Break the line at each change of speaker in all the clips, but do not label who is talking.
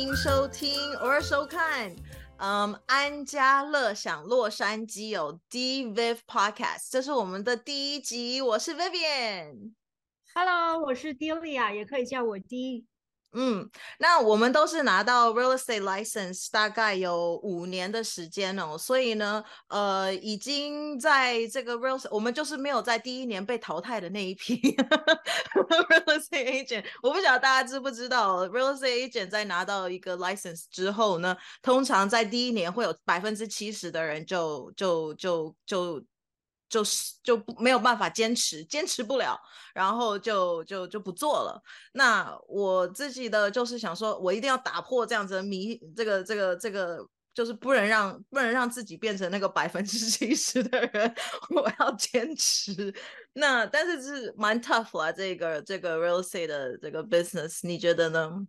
迎收听或收看，嗯，安家乐享洛杉矶有 D Viv Podcast，这是我们的第一集，我是 Vivian。
Hello，我是 Delia，也可以叫我 D。
嗯，那我们都是拿到 real estate license 大概有五年的时间哦，所以呢，呃，已经在这个 real，我们就是没有在第一年被淘汰的那一批 real estate agent。我不晓得大家知不知道，real estate agent 在拿到一个 license 之后呢，通常在第一年会有百分之七十的人就就就就。就是就不没有办法坚持，坚持不了，然后就就就不做了。那我自己的就是想说，我一定要打破这样子迷，这个这个这个，就是不能让不能让自己变成那个百分之七十的人，我要坚持。那但是是蛮 tough 啦，这个这个 real estate 的这个 business，你觉得呢？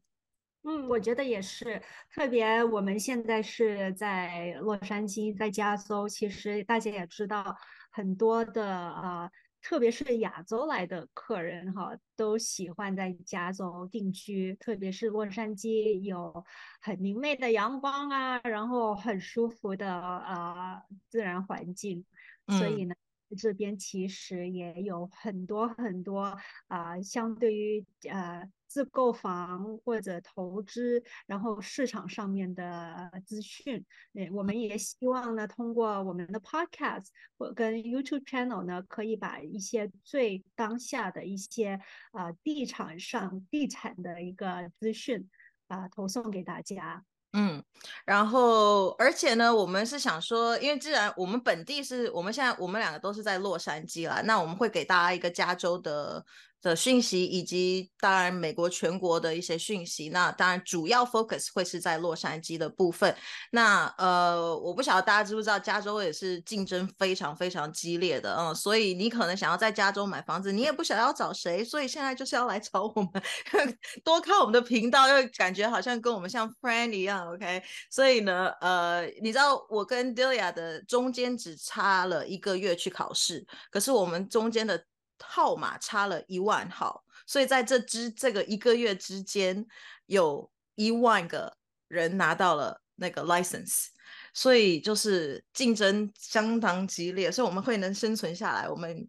嗯，我觉得也是，特别我们现在是在洛杉矶，在加州，其实大家也知道。很多的啊、呃，特别是亚洲来的客人哈，都喜欢在加州定居，特别是洛杉矶有很明媚的阳光啊，然后很舒服的啊、呃、自然环境，所以呢，
嗯、
这边其实也有很多很多啊、呃，相对于呃。自购房或者投资，然后市场上面的资讯，我们也希望呢，通过我们的 podcast 或跟 YouTube channel 呢，可以把一些最当下的一些啊、地产上地产的一个资讯啊、投送给大家。
嗯，然后而且呢，我们是想说，因为既然我们本地是我们现在我们两个都是在洛杉矶啦，那我们会给大家一个加州的。的讯息，以及当然美国全国的一些讯息，那当然主要 focus 会是在洛杉矶的部分。那呃，我不晓得大家知不知道，加州也是竞争非常非常激烈的，嗯，所以你可能想要在加州买房子，你也不想要找谁，所以现在就是要来找我们，多看我们的频道，又感觉好像跟我们像 friend 一样，OK？所以呢，呃，你知道我跟 Delia 的中间只差了一个月去考试，可是我们中间的。号码差了一万号，所以在这之这个一个月之间，有一万个人拿到了那个 license，所以就是竞争相当激烈，所以我们会能生存下来，我们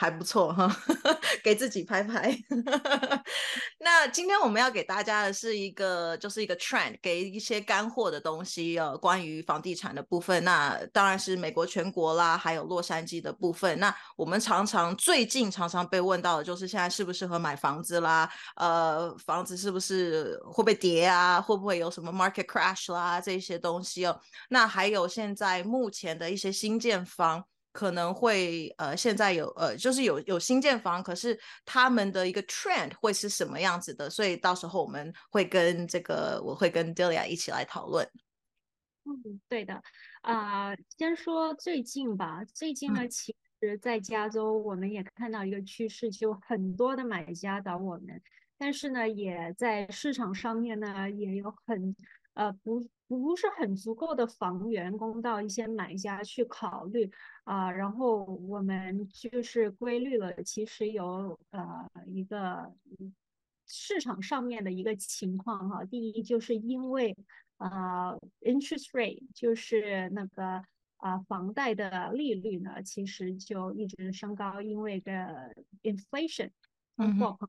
还不错哈，给自己拍拍。那今天我们要给大家的是一个，就是一个 trend，给一些干货的东西呃，关于房地产的部分。那当然是美国全国啦，还有洛杉矶的部分。那我们常常最近常常被问到的就是现在适不适合买房子啦？呃，房子是不是会不会跌啊？会不会有什么 market crash 啦？这些东西哦。那还有现在目前的一些新建房。可能会呃，现在有呃，就是有有新建房，可是他们的一个 trend 会是什么样子的？所以到时候我们会跟这个，我会跟 Delia 一起来讨论。
嗯，对的，啊、呃，先说最近吧。最近呢，
嗯、
其实在加州，我们也看到一个趋势，就很多的买家找我们，但是呢，也在市场上面呢，也有很呃不。不是很足够的房源供到一些买家去考虑啊、呃，然后我们就是规律了，其实有呃一个市场上面的一个情况哈。第一就是因为啊、呃、interest rate 就是那个啊、呃、房贷的利率呢，其实就一直升高，因为个 inflation 通货膨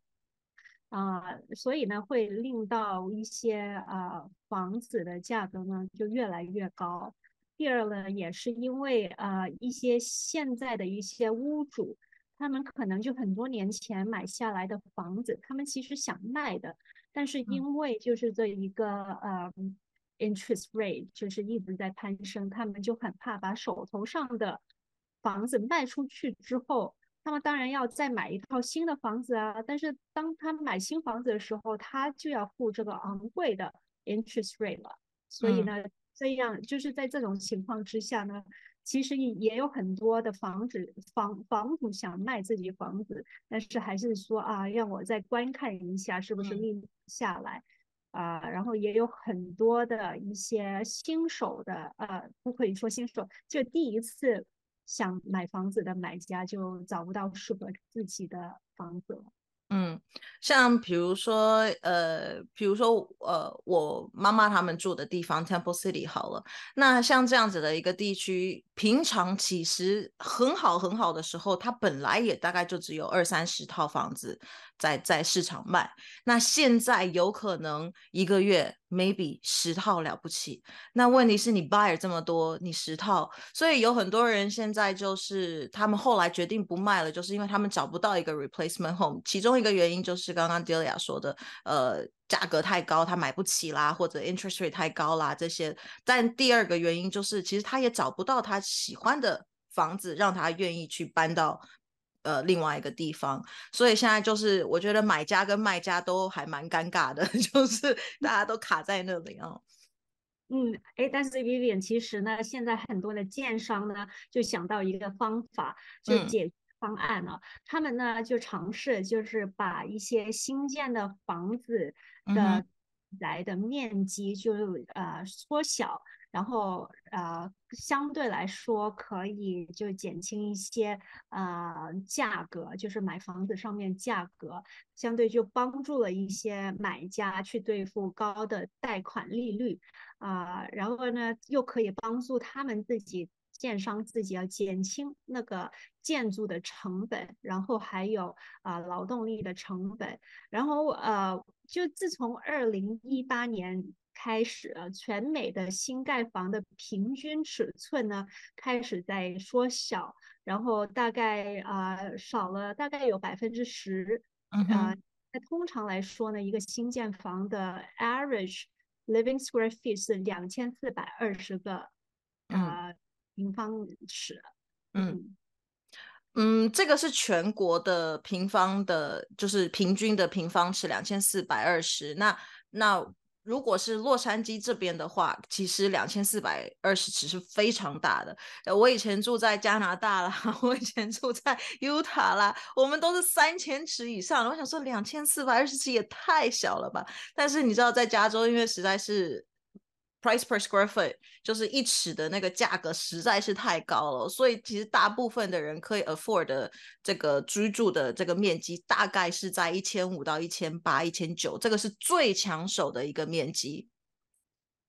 啊、呃，所以呢，会令到一些啊、呃、房子的价格呢就越来越高。第二呢，也是因为啊、呃、一些现在的一些屋主，他们可能就很多年前买下来的房子，他们其实想卖的，但是因为就是这一个呃 interest rate 就是一直在攀升，他们就很怕把手头上的房子卖出去之后。那么当然要再买一套新的房子啊，但是当他买新房子的时候，他就要付这个昂贵的 interest rate 了。所以呢，
嗯、
这样就是在这种情况之下呢，其实也有很多的房子房房主想卖自己房子，但是还是说啊，让我再观看一下是不是利下来。啊、呃，然后也有很多的一些新手的，呃，不可以说新手，就第一次。想买房子的买家就找不到适合自己的房子了。
嗯，像比如说，呃，比如说，呃，我妈妈他们住的地方 Temple City 好了，那像这样子的一个地区，平常其实很好很好的时候，它本来也大概就只有二三十套房子在在市场卖，那现在有可能一个月 maybe 十套了不起，那问题是你 buyer 这么多，你十套，所以有很多人现在就是他们后来决定不卖了，就是因为他们找不到一个 replacement home，其中。一个原因就是刚刚 Delia 说的，呃，价格太高，他买不起啦，或者 interest rate 太高啦这些。但第二个原因就是，其实他也找不到他喜欢的房子，让他愿意去搬到呃另外一个地方。所以现在就是，我觉得买家跟卖家都还蛮尴尬的，就是大家都卡在那里啊。
嗯，哎，但是 Vivian 其实呢，现在很多的建商呢，就想到一个方法，就解。方案呢，他们呢就尝试就是把一些新建的房子的来的面积就呃缩小，然后呃相对来说可以就减轻一些呃价格，就是买房子上面价格相对就帮助了一些买家去对付高的贷款利率啊，然后呢又可以帮助他们自己。建商自己要减轻那个建筑的成本，然后还有啊劳动力的成本，然后呃，就自从二零一八年开始，全美的新盖房的平均尺寸呢开始在缩小，然后大概啊少了大概有百分之十，啊，那通常来说呢，一个新建房的 average living square feet 是两千四百二十个啊。平方尺，嗯
嗯，这个是全国的平方的，就是平均的平方尺两千四百二十。那那如果是洛杉矶这边的话，其实两千四百二十尺是非常大的。我以前住在加拿大啦，我以前住在 Utah 啦，我们都是三千尺以上。我想说两千四百二十尺也太小了吧？但是你知道，在加州，因为实在是。Price per square foot 就是一尺的那个价格实在是太高了，所以其实大部分的人可以 afford 的这个居住的这个面积大概是在一千五到一千八、一千九，这个是最抢手的一个面积。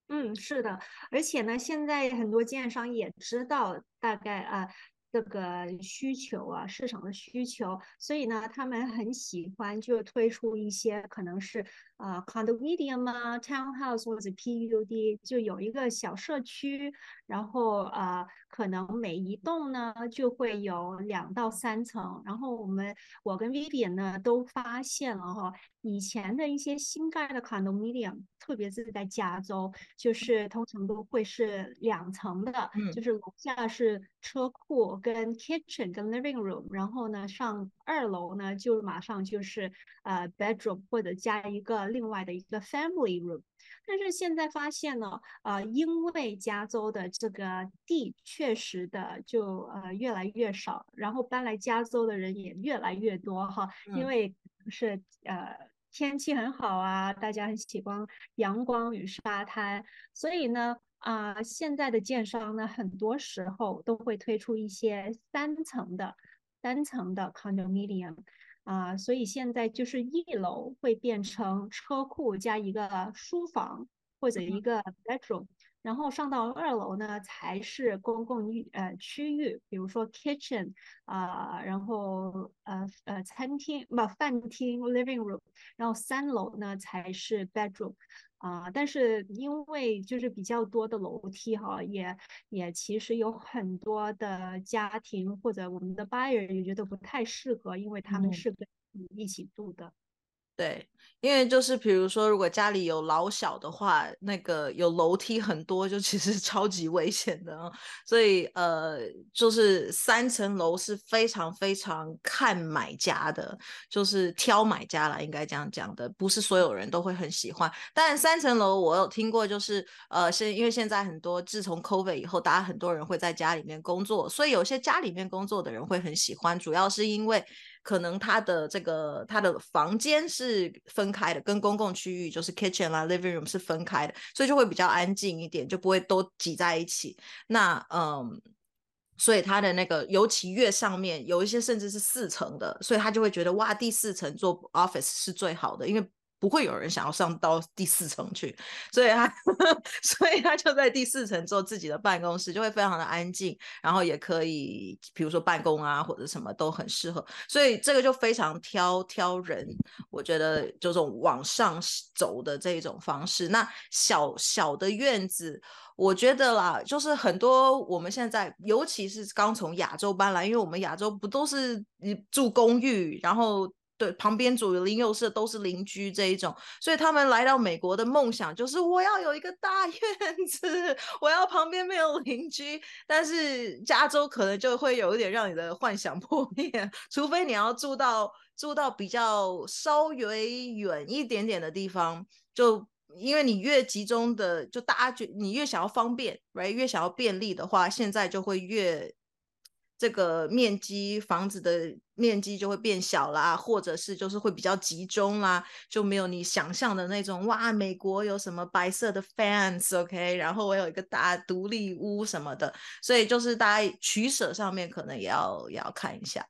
嗯，是的，而且呢，现在很多建商也知道大概啊。这个需求啊，市场的需求，所以呢，他们很喜欢就推出一些可能是啊，condominium 啊，townhouse 或者 PUD，就有一个小社区，然后啊，可能每一栋呢就会有两到三层，然后我们我跟 Vivian 呢都发现了哈，以前的一些新盖的 condominium，特别是在加州，就是通常都会是两层的，就是楼下是车库。跟 kitchen 跟 living room，然后呢上二楼呢就马上就是呃 bedroom 或者加一个另外的一个 family room。但是现在发现呢，呃，因为加州的这个地确实的就呃越来越少，然后搬来加州的人也越来越多哈，因为是呃天气很好啊，大家很喜欢阳光与沙滩，所以呢。啊，现在的建商呢，很多时候都会推出一些三层的、三层的 condominium，啊，所以现在就是一楼会变成车库加一个书房或者一个 bedroom。然后上到二楼呢，才是公共域呃区域，比如说 kitchen 啊，然后呃呃餐厅不饭厅 living room，然后三楼呢才是 bedroom 啊。但是因为就是比较多的楼梯哈，也也其实有很多的家庭或者我们的 buyer 也觉得不太适合，因为他们是跟你一起住的。
对，因为就是比如说，如果家里有老小的话，那个有楼梯很多，就其实 超级危险的。所以呃，就是三层楼是非常非常看买家的，就是挑买家啦，应该这样讲的，不是所有人都会很喜欢。但三层楼我有听过，就是呃，现因为现在很多自从 COVID 以后，大家很多人会在家里面工作，所以有些家里面工作的人会很喜欢，主要是因为。可能他的这个他的房间是分开的，跟公共区域就是 kitchen 啦、living room 是分开的，所以就会比较安静一点，就不会都挤在一起。那嗯，所以他的那个尤其越上面有一些甚至是四层的，所以他就会觉得哇，第四层做 office 是最好的，因为。不会有人想要上到第四层去，所以他，所以他就在第四层做自己的办公室，就会非常的安静，然后也可以，比如说办公啊或者什么都很适合，所以这个就非常挑挑人，我觉得这种往上走的这一种方式，那小小的院子，我觉得啦，就是很多我们现在，尤其是刚从亚洲搬来，因为我们亚洲不都是住公寓，然后。对，旁边左邻右舍都是邻居这一种，所以他们来到美国的梦想就是我要有一个大院子，我要旁边没有邻居。但是加州可能就会有一点让你的幻想破灭，除非你要住到住到比较稍微远一点点的地方，就因为你越集中的，就大家觉你越想要方便来越想要便利的话，现在就会越。这个面积房子的面积就会变小啦，或者是就是会比较集中啦，就没有你想象的那种哇，美国有什么白色的 fans，OK，然后我有一个大独立屋什么的，所以就是大家取舍上面可能也要也要看一下。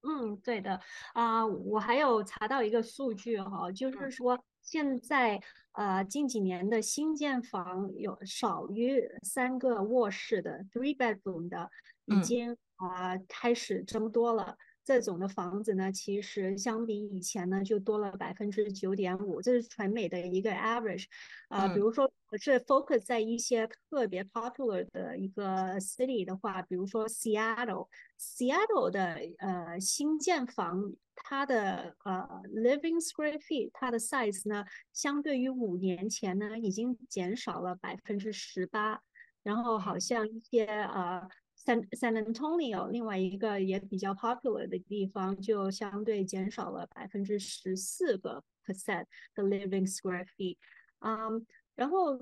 嗯，对的。啊，我还有查到一个数据哈，就是说现在呃近几年的新建房有少于三个卧室的 three bedroom 的。已经啊开始增多了，这种的房子呢，其实相比以前呢，就多了百分之九点五，这是全美的一个 average。啊，比如说是 focus 在一些特别 popular 的一个 city 的话，比如说 Seattle，Seattle 的呃新建房，它的呃 living square feet，它的 size 呢，相对于五年前呢，已经减少了百分之十八。然后好像一些呃。San San Antonio 另外一个也比较 popular 的地方，就相对减少了百分之十四个 percent 的 living square feet。嗯，然后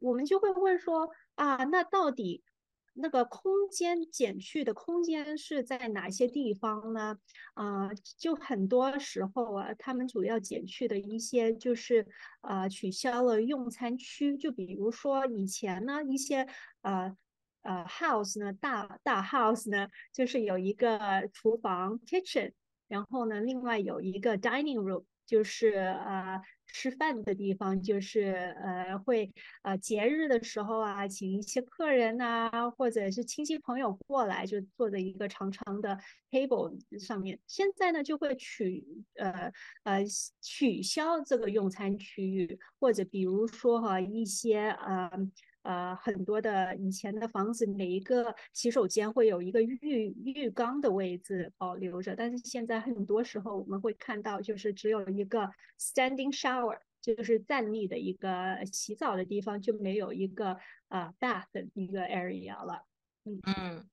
我们就会问说啊，那到底那个空间减去的空间是在哪些地方呢？啊，就很多时候啊，他们主要减去的一些就是啊取消了用餐区，就比如说以前呢一些啊。呃，house 呢，大大 house 呢，就是有一个厨房 kitchen，然后呢，另外有一个 dining room，就是呃吃饭的地方，就是呃会呃节日的时候啊，请一些客人呐，或者是亲戚朋友过来，就坐在一个长长的 table 上面。现在呢，就会取呃呃取消这个用餐区域，或者比如说哈一些呃。呃，很多的以前的房子，每一个洗手间会有一个浴浴缸的位置保留着，但是现在很多时候我们会看到，就是只有一个 standing shower，就是站立的一个洗澡的地方，就没有一个呃 bath 的一个 area 了。
嗯嗯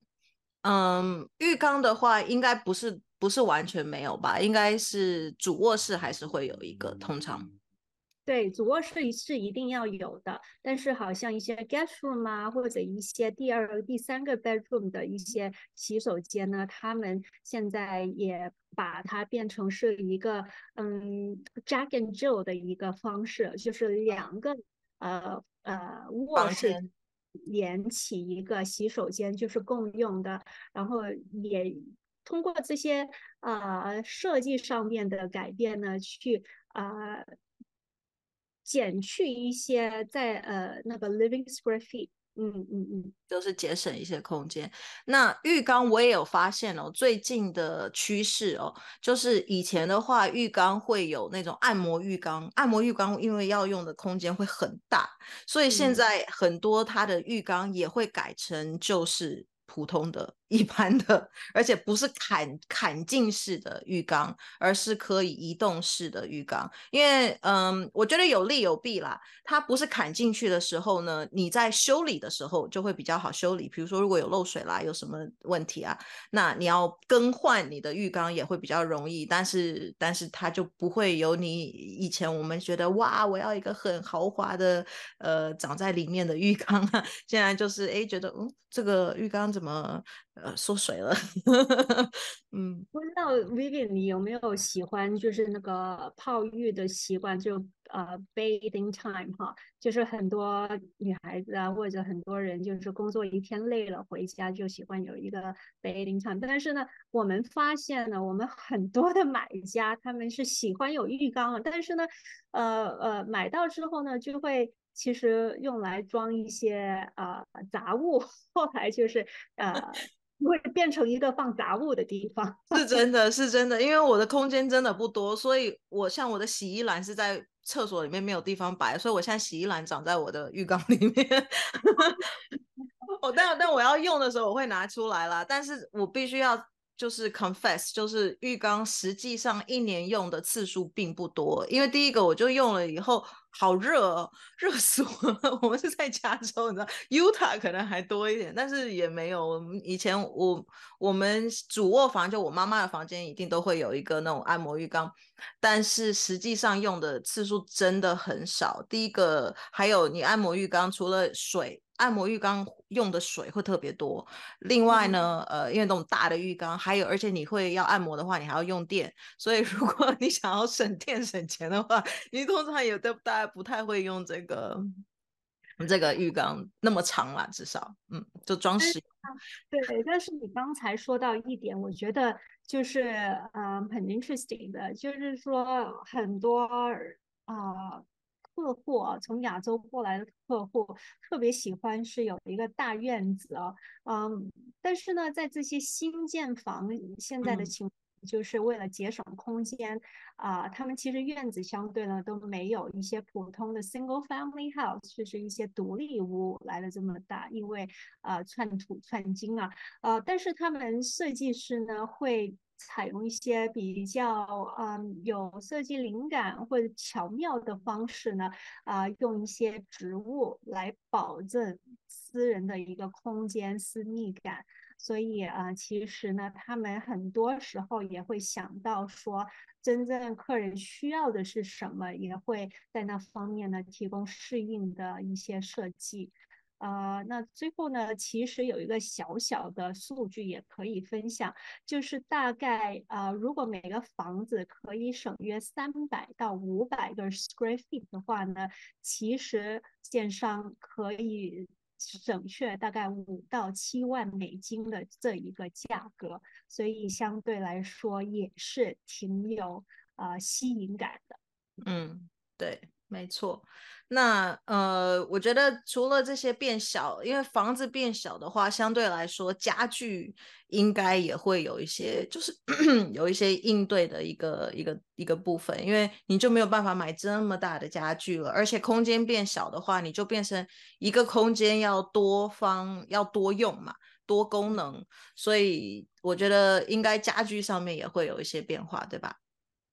嗯，浴缸的话，应该不是不是完全没有吧？应该是主卧室还是会有一个，通常。
对，主卧室是一定要有的，但是好像一些 guest room 啊，或者一些第二、第三个 bedroom 的一些洗手间呢，他们现在也把它变成是一个嗯 Jack and Jill 的一个方式，就是两个呃呃卧室连起一个洗手间，就是共用的，然后也通过这些呃设计上面的改变呢，去啊。减去一些在呃那个 living square feet，嗯嗯嗯，
就是节省一些空间。那浴缸我也有发现哦，最近的趋势哦，就是以前的话浴缸会有那种按摩浴缸，按摩浴缸因为要用的空间会很大，所以现在很多它的浴缸也会改成就是普通的。一般的，而且不是砍砍进式的浴缸，而是可以移动式的浴缸。因为，嗯，我觉得有利有弊啦。它不是砍进去的时候呢，你在修理的时候就会比较好修理。比如说，如果有漏水啦，有什么问题啊，那你要更换你的浴缸也会比较容易。但是，但是它就不会有你以前我们觉得哇，我要一个很豪华的，呃，长在里面的浴缸啊。现在就是，哎，觉得，嗯，这个浴缸怎么？呃缩水了。嗯，
不知道 Vivian 你有没有喜欢就是那个泡浴的习惯，就呃 bathing time 哈，就是很多女孩子啊或者很多人就是工作一天累了回家就喜欢有一个 bathing time，但是呢，我们发现呢，我们很多的买家他们是喜欢有浴缸，但是呢，呃呃买到之后呢就会。其实用来装一些呃杂物，后来就是呃会变成一个放杂物的地方。
是真的是真的，因为我的空间真的不多，所以我像我的洗衣篮是在厕所里面没有地方摆，所以我现在洗衣篮长在我的浴缸里面。我 但但我要用的时候我会拿出来啦，但是我必须要。就是 confess，就是浴缸实际上一年用的次数并不多，因为第一个我就用了以后好热哦，热死我了。我们是在加州，你知道，Utah 可能还多一点，但是也没有。我们以前我我们主卧房就我妈妈的房间一定都会有一个那种按摩浴缸，但是实际上用的次数真的很少。第一个还有你按摩浴缸除了水。按摩浴缸用的水会特别多，另外呢，呃，因为那种大的浴缸，还有而且你会要按摩的话，你还要用电，所以如果你想要省电省钱的话，你通常也都大家不太会用这个这个浴缸那么长啦，至少，嗯，就装饰。
对，但是你刚才说到一点，我觉得就是嗯很 interesting 的，就是说很多啊。客户啊，从亚洲过来的客户特别喜欢是有一个大院子啊，嗯，但是呢，在这些新建房现在的情，就是为了节省空间啊，他们其实院子相对呢都没有一些普通的 single family house，就是一些独立屋来的这么大，因为啊串土串金啊，呃，但是他们设计师呢会。采用一些比较嗯有设计灵感或者巧妙的方式呢，啊，用一些植物来保证私人的一个空间私密感。所以啊，其实呢，他们很多时候也会想到说，真正客人需要的是什么，也会在那方面呢提供适应的一些设计。呃，那最后呢，其实有一个小小的数据也可以分享，就是大概呃，如果每个房子可以省约三百到五百个 square feet 的话呢，其实建商可以省却大概五到七万美金的这一个价格，所以相对来说也是挺有呃吸引感的。
嗯，对，没错。那呃，我觉得除了这些变小，因为房子变小的话，相对来说家具应该也会有一些，就是 有一些应对的一个一个一个部分，因为你就没有办法买这么大的家具了，而且空间变小的话，你就变成一个空间要多方要多用嘛，多功能，所以我觉得应该家具上面也会有一些变化，对吧？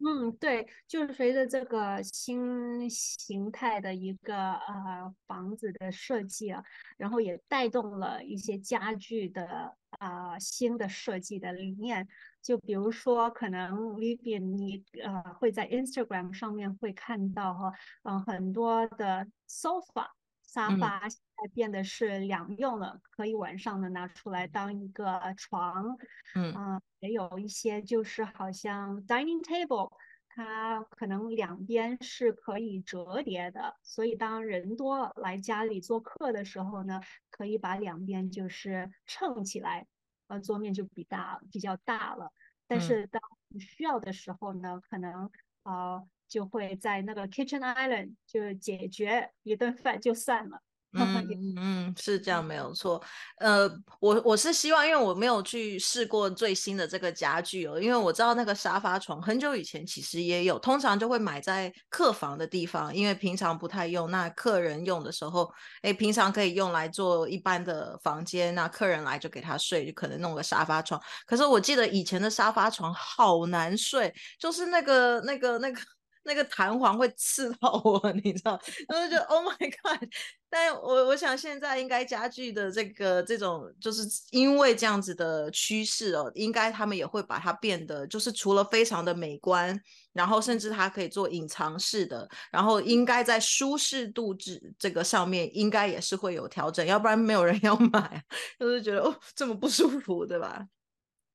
嗯，对，就是随着这个新形态的一个呃房子的设计啊，然后也带动了一些家具的啊新的设计的理念。就比如说，可能 Vivian 你呃会在 Instagram 上面会看到哈，嗯，很多的 sofa 沙发变得是两用了，可以晚上呢拿出来当一个床，
嗯。
也有一些就是好像 dining table，它可能两边是可以折叠的，所以当人多来家里做客的时候呢，可以把两边就是撑起来，呃，桌面就比大比较大了。但是当需要的时候呢，可能呃就会在那个 kitchen island 就解决一顿饭就算了。
嗯嗯，是这样没有错。呃，我我是希望，因为我没有去试过最新的这个家具哦，因为我知道那个沙发床很久以前其实也有，通常就会买在客房的地方，因为平常不太用。那客人用的时候，哎，平常可以用来做一般的房间，那客人来就给他睡，就可能弄个沙发床。可是我记得以前的沙发床好难睡，就是那个那个那个那个弹簧会刺到我，你知道？然后就 Oh my God！但我我想现在应该家具的这个这种，就是因为这样子的趋势哦，应该他们也会把它变得，就是除了非常的美观，然后甚至它可以做隐藏式的，然后应该在舒适度这这个上面，应该也是会有调整，要不然没有人要买，就是觉得哦这么不舒服，对吧？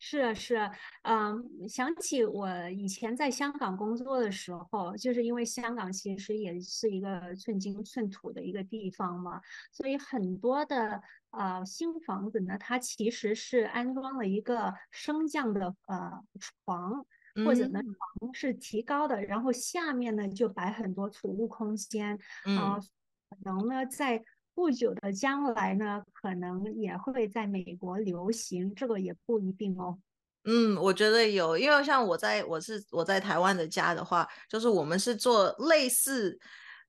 是啊，是啊，嗯，想起我以前在香港工作的时候，就是因为香港其实也是一个寸金寸土的一个地方嘛，所以很多的呃新房子呢，它其实是安装了一个升降的呃床，或者呢床是提高的，然后下面呢就摆很多储物空间，啊，可能呢在。不久的将来呢，可能也会在美国流行，这个也不一定哦。
嗯，我觉得有，因为像我在我是我在台湾的家的话，就是我们是做类似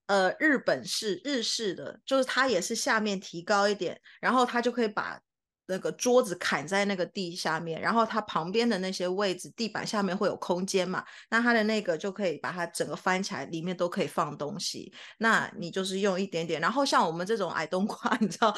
呃日本式日式的，就是它也是下面提高一点，然后它就可以把。那个桌子砍在那个地下面，然后它旁边的那些位置，地板下面会有空间嘛？那它的那个就可以把它整个翻起来，里面都可以放东西。那你就是用一点点，然后像我们这种矮冬瓜，你知道，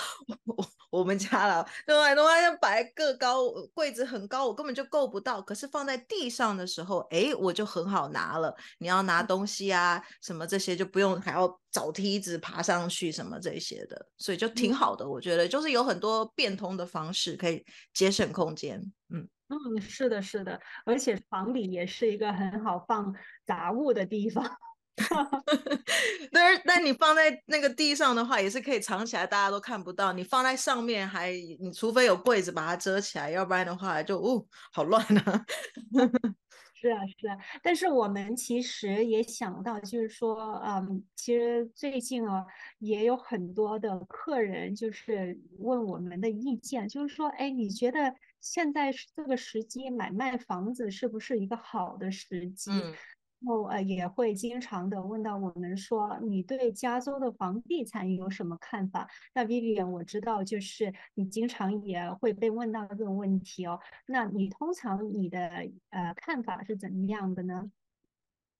我我们家了，这种矮冬瓜要摆个高柜子很高，我根本就够不到。可是放在地上的时候，哎，我就很好拿了。你要拿东西啊，什么这些就不用还要找梯子爬上去什么这些的，所以就挺好的。我觉得就是有很多变通的方。方式可以节省空间，嗯
嗯，是的，是的，而且房里也是一个很好放杂物的地方。
但是，但你放在那个地上的话，也是可以藏起来，大家都看不到。你放在上面，还你除非有柜子把它遮起来，要不然的话就哦，好乱啊。
是啊，是啊，但是我们其实也想到，就是说，嗯，其实最近啊，也有很多的客人就是问我们的意见，就是说，哎，你觉得现在这个时机买卖房子是不是一个好的时机？后呃也会经常的问到我们说，你对加州的房地产有什么看法？那 Vivian 我知道，就是你经常也会被问到这个问题哦。那你通常你的呃看法是怎么样的呢？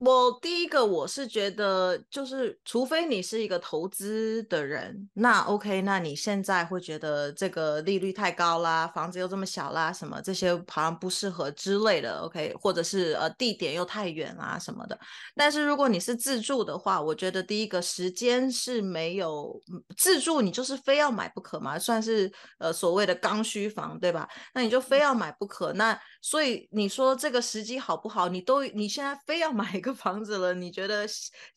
我第一个我是觉得，就是除非你是一个投资的人，那 OK，那你现在会觉得这个利率太高啦，房子又这么小啦，什么这些好像不适合之类的，OK，或者是呃地点又太远啦什么的。但是如果你是自住的话，我觉得第一个时间是没有自住，你就是非要买不可嘛，算是呃所谓的刚需房，对吧？那你就非要买不可，那所以你说这个时机好不好？你都你现在非要买一个。房子了，你觉得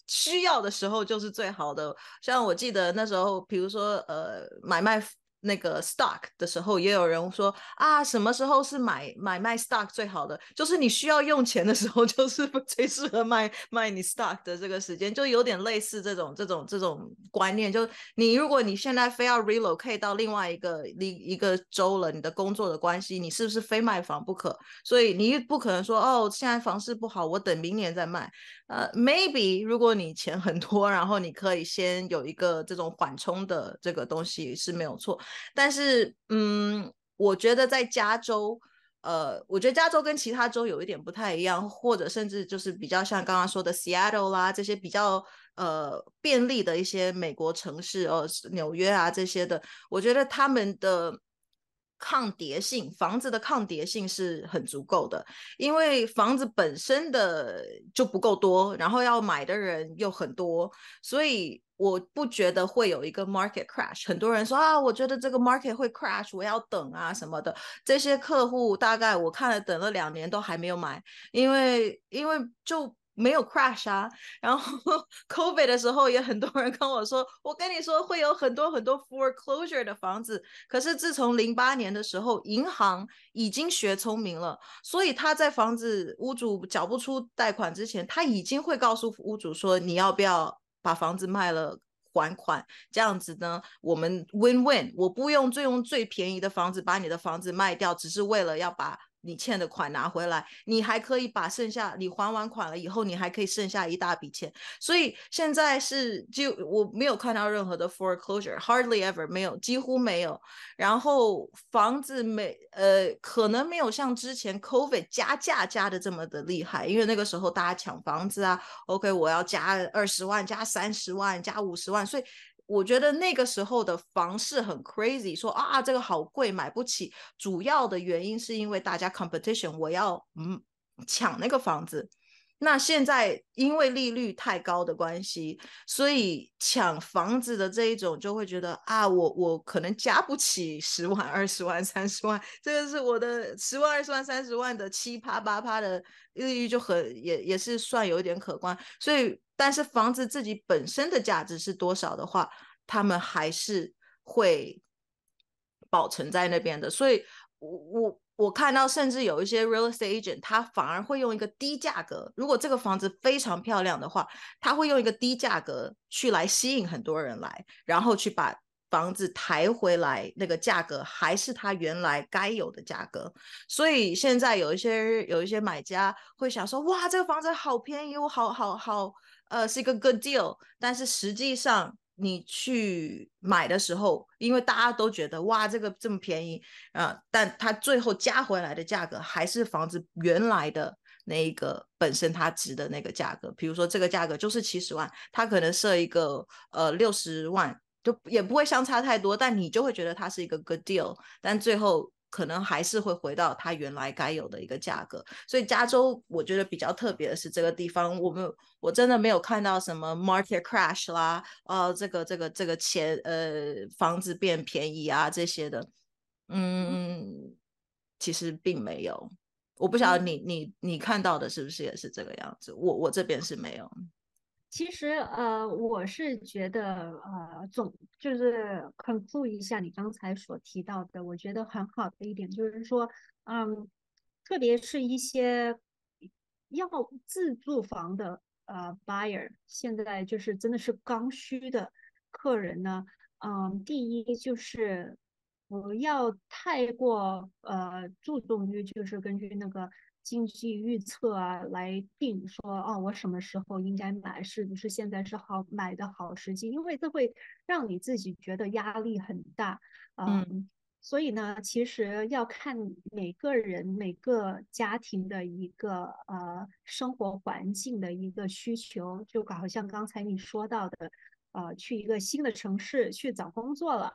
需要的时候就是最好的。像我记得那时候，比如说呃买卖。那个 stock 的时候，也有人说啊，什么时候是买买卖 stock 最好的？就是你需要用钱的时候，就是最适合卖卖你 stock 的这个时间，就有点类似这种这种这种观念。就你如果你现在非要 relocate 到另外一个一一个州了，你的工作的关系，你是不是非卖房不可？所以你不可能说哦，现在房市不好，我等明年再卖。呃，maybe 如果你钱很多，然后你可以先有一个这种缓冲的这个东西是没有错。但是，嗯，我觉得在加州，呃，我觉得加州跟其他州有一点不太一样，或者甚至就是比较像刚刚说的 Seattle 啦这些比较呃便利的一些美国城市，哦，纽约啊这些的，我觉得他们的。抗跌性房子的抗跌性是很足够的，因为房子本身的就不够多，然后要买的人又很多，所以我不觉得会有一个 market crash。很多人说啊，我觉得这个 market 会 crash，我要等啊什么的。这些客户大概我看了等了两年都还没有买，因为因为就。没有 crash 啊，然后 COVID 的时候也很多人跟我说，我跟你说会有很多很多 foreclosure 的房子，可是自从零八年的时候，银行已经学聪明了，所以他在房子屋主缴不出贷款之前，他已经会告诉屋主说，你要不要把房子卖了还款，这样子呢，我们 win win，我不用最用最便宜的房子把你的房子卖掉，只是为了要把。你欠的款拿回来，你还可以把剩下你还完款了以后，你还可以剩下一大笔钱。所以现在是就我没有看到任何的 foreclosure，hardly ever 没有，几乎没有。然后房子没呃，可能没有像之前 COVID 加价加的这么的厉害，因为那个时候大家抢房子啊，OK，我要加二十万、加三十万、加五十万，所以我觉得那个时候的房市很 crazy，说啊这个好贵买不起，主要的原因是因为大家 competition，我要嗯抢那个房子。那现在因为利率太高的关系，所以抢房子的这一种就会觉得啊，我我可能加不起十万、二十万、三十万，这个是我的十万、二十万、三十万的七趴八趴的利率就很也也是算有一点可观。所以，但是房子自己本身的价值是多少的话，他们还是会保存在那边的。所以，我我。我看到，甚至有一些 real estate agent，他反而会用一个低价格。如果这个房子非常漂亮的话，他会用一个低价格去来吸引很多人来，然后去把房子抬回来，那个价格还是他原来该有的价格。所以现在有一些有一些买家会想说，哇，这个房子好便宜，我好好好，呃，是一个 good deal。但是实际上，你去买的时候，因为大家都觉得哇，这个这么便宜啊，但它最后加回来的价格还是房子原来的那一个本身它值的那个价格。比如说这个价格就是七十万，它可能设一个呃六十万，就也不会相差太多，但你就会觉得它是一个 good deal，但最后。可能还是会回到它原来该有的一个价格，所以加州我觉得比较特别的是这个地方，我们我真的没有看到什么 market crash 啦，呃，这个这个这个钱呃房子变便宜啊这些的，嗯，其实并没有，我不晓得你你你看到的是不是也是这个样子，我我这边是没有。
其实，呃，我是觉得，呃，总就是 conclude 一下你刚才所提到的，我觉得很好的一点就是说，嗯，特别是一些要自住房的呃 buyer，现在就是真的是刚需的客人呢，嗯，第一就是不要太过呃注重于就是根据那个。经济预测啊，来定说哦，我什么时候应该买，是不是现在是好买的好时机？因为这会让你自己觉得压力很大，嗯，所以呢，其实要看每个人每个家庭的一个呃生活环境的一个需求，就好像刚才你说到的，呃，去一个新的城市去找工作了，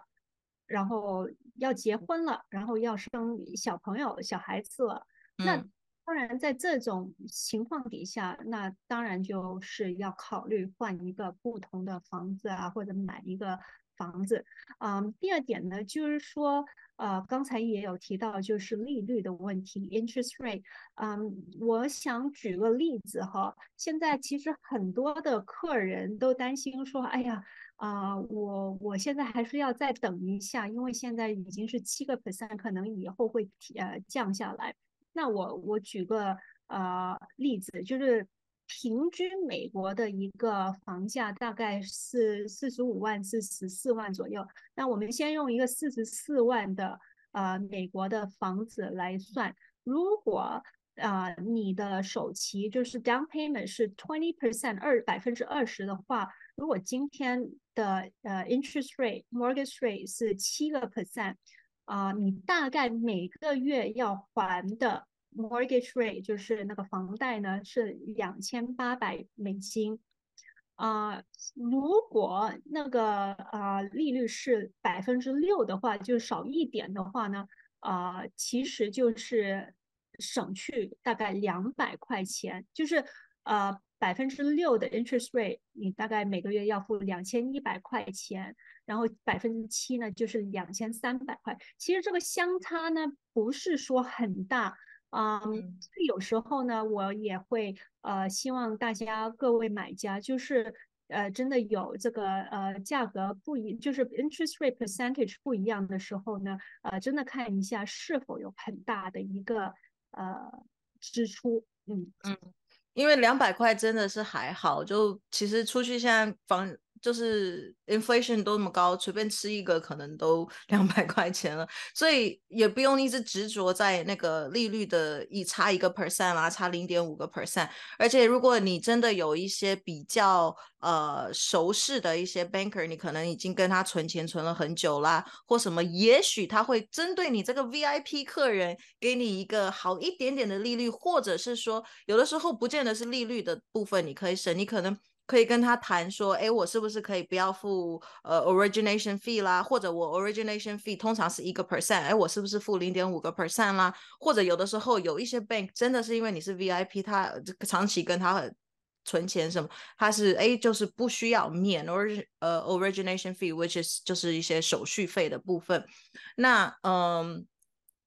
然后要结婚了，然后要生小朋友、小孩子了，那。当然，在这种情况底下，那当然就是要考虑换一个不同的房子啊，或者买一个房子。嗯，第二点呢，就是说，呃，刚才也有提到，就是利率的问题，interest rate。嗯，我想举个例子哈，现在其实很多的客人都担心说，哎呀，啊，我我现在还是要再等一下，因为现在已经是七个 percent，可能以后会呃降下来。那我我举个呃例子，就是平均美国的一个房价大概是四十五万至十四万左右。那我们先用一个四十四万的呃美国的房子来算，如果啊你的首期就是 down payment 是 twenty percent 二百分之二十的话，如果今天的呃 interest rate mortgage rate 是七个 percent。啊，你大概每个月要还的 mortgage rate 就是那个房贷呢，是两千八百美金。啊，如果那个啊利率是百分之六的话，就少一点的话呢，啊，其实就是省去大概两百块钱，就是呃。百分之六的 interest rate，你大概每个月要付两千一百块钱，然后百分之七呢就是两千三百块。其实这个相差呢不是说很大啊，有时候呢我也会呃希望大家各位买家就是呃真的有这个呃价格不一，就是 interest rate percentage 不一样的时候呢，呃真的看一下是否有很大的一个呃支出，嗯嗯。
因为两百块真的是还好，就其实出去现在房就是 inflation 都那么高，随便吃一个可能都 两百块钱了，所以也不用一直执着在那个利率的一差一个 percent 啦，差零点五个 percent。而且如果你真的有一些比较呃熟识的一些 banker，你可能已经跟他存钱存了很久啦，或什么，也许他会针对你这个 VIP 客人给你一个好一点点的利率，或者是说有的时候不见得是利率的部分你可以省，你可能。可以跟他谈说，哎，我是不是可以不要付呃 origination fee 啦？或者我 origination fee 通常是一个 percent，哎，我是不是付零点五个 percent 啦？或者有的时候有一些 bank 真的是因为你是 VIP，他长期跟他存钱什么，他是哎就是不需要免 orig 呃 origination fee，which is 就是一些手续费的部分。那嗯。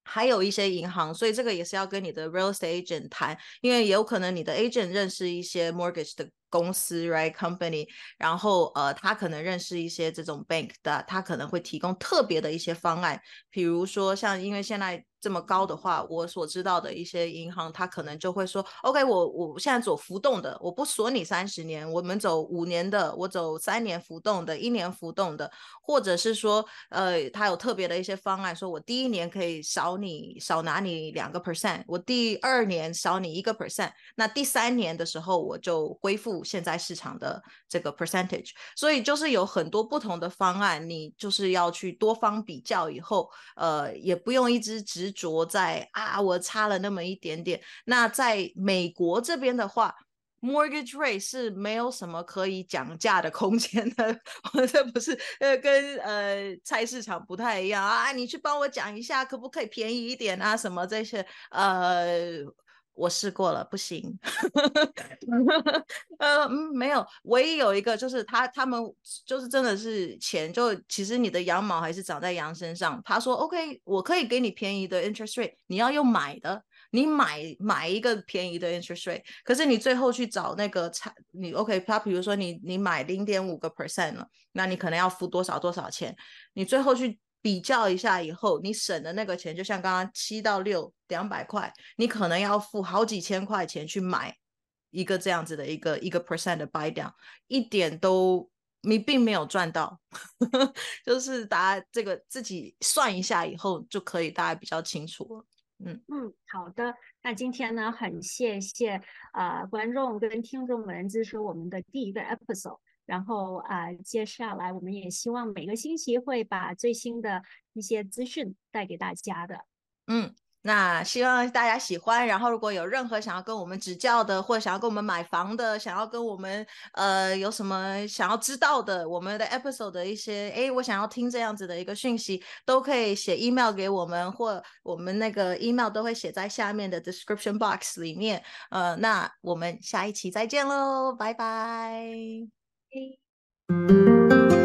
还有一些银行，所以这个也是要跟你的 real estate agent 谈，因为有可能你的 agent 认识一些 mortgage 的公司，right company，然后呃，他可能认识一些这种 bank 的，他可能会提供特别的一些方案，比如说像因为现在。这么高的话，我所知道的一些银行，他可能就会说：“OK，我我现在走浮动的，我不锁你三十年，我们走五年的，我走三年浮动的，一年浮动的，或者是说，呃，他有特别的一些方案，说我第一年可以少你少拿你两个 percent，我第二年少你一个 percent，那第三年的时候我就恢复现在市场的这个 percentage。所以就是有很多不同的方案，你就是要去多方比较以后，呃，也不用一直执。着在啊，我差了那么一点点。那在美国这边的话，mortgage rate 是没有什么可以讲价的空间的。我这不是呃跟呃菜市场不太一样啊，你去帮我讲一下，可不可以便宜一点啊？什么这些呃。我试过了，不行。呃，没有，唯一有一个就是他他们就是真的是钱，就其实你的羊毛还是长在羊身上。他说 OK，我可以给你便宜的 interest rate，你要用买的，你买买一个便宜的 interest rate。可是你最后去找那个差，你 OK，他比如说你你买零点五个 percent 了，那你可能要付多少多少钱？你最后去。比较一下以后，你省的那个钱，就像刚刚七到六两百块，你可能要付好几千块钱去买一个这样子的一个一个 percent 的 buy down，一点都你并没有赚到，就是大家这个自己算一下以后就可以大家比较清楚了。嗯
嗯，好的，那今天呢，很谢谢啊观众跟听众们支持我们的第一个 episode。然后啊，接下来我们也希望每个星期会把最新的一些资讯带给大家的。
嗯，那希望大家喜欢。然后如果有任何想要跟我们指教的，或者想要跟我们买房的，想要跟我们呃有什么想要知道的，我们的 episode 的一些，哎，我想要听这样子的一个讯息，都可以写 email 给我们，或我们那个 email 都会写在下面的 description box 里面。呃，那我们下一期再见喽，拜拜。
Thank you.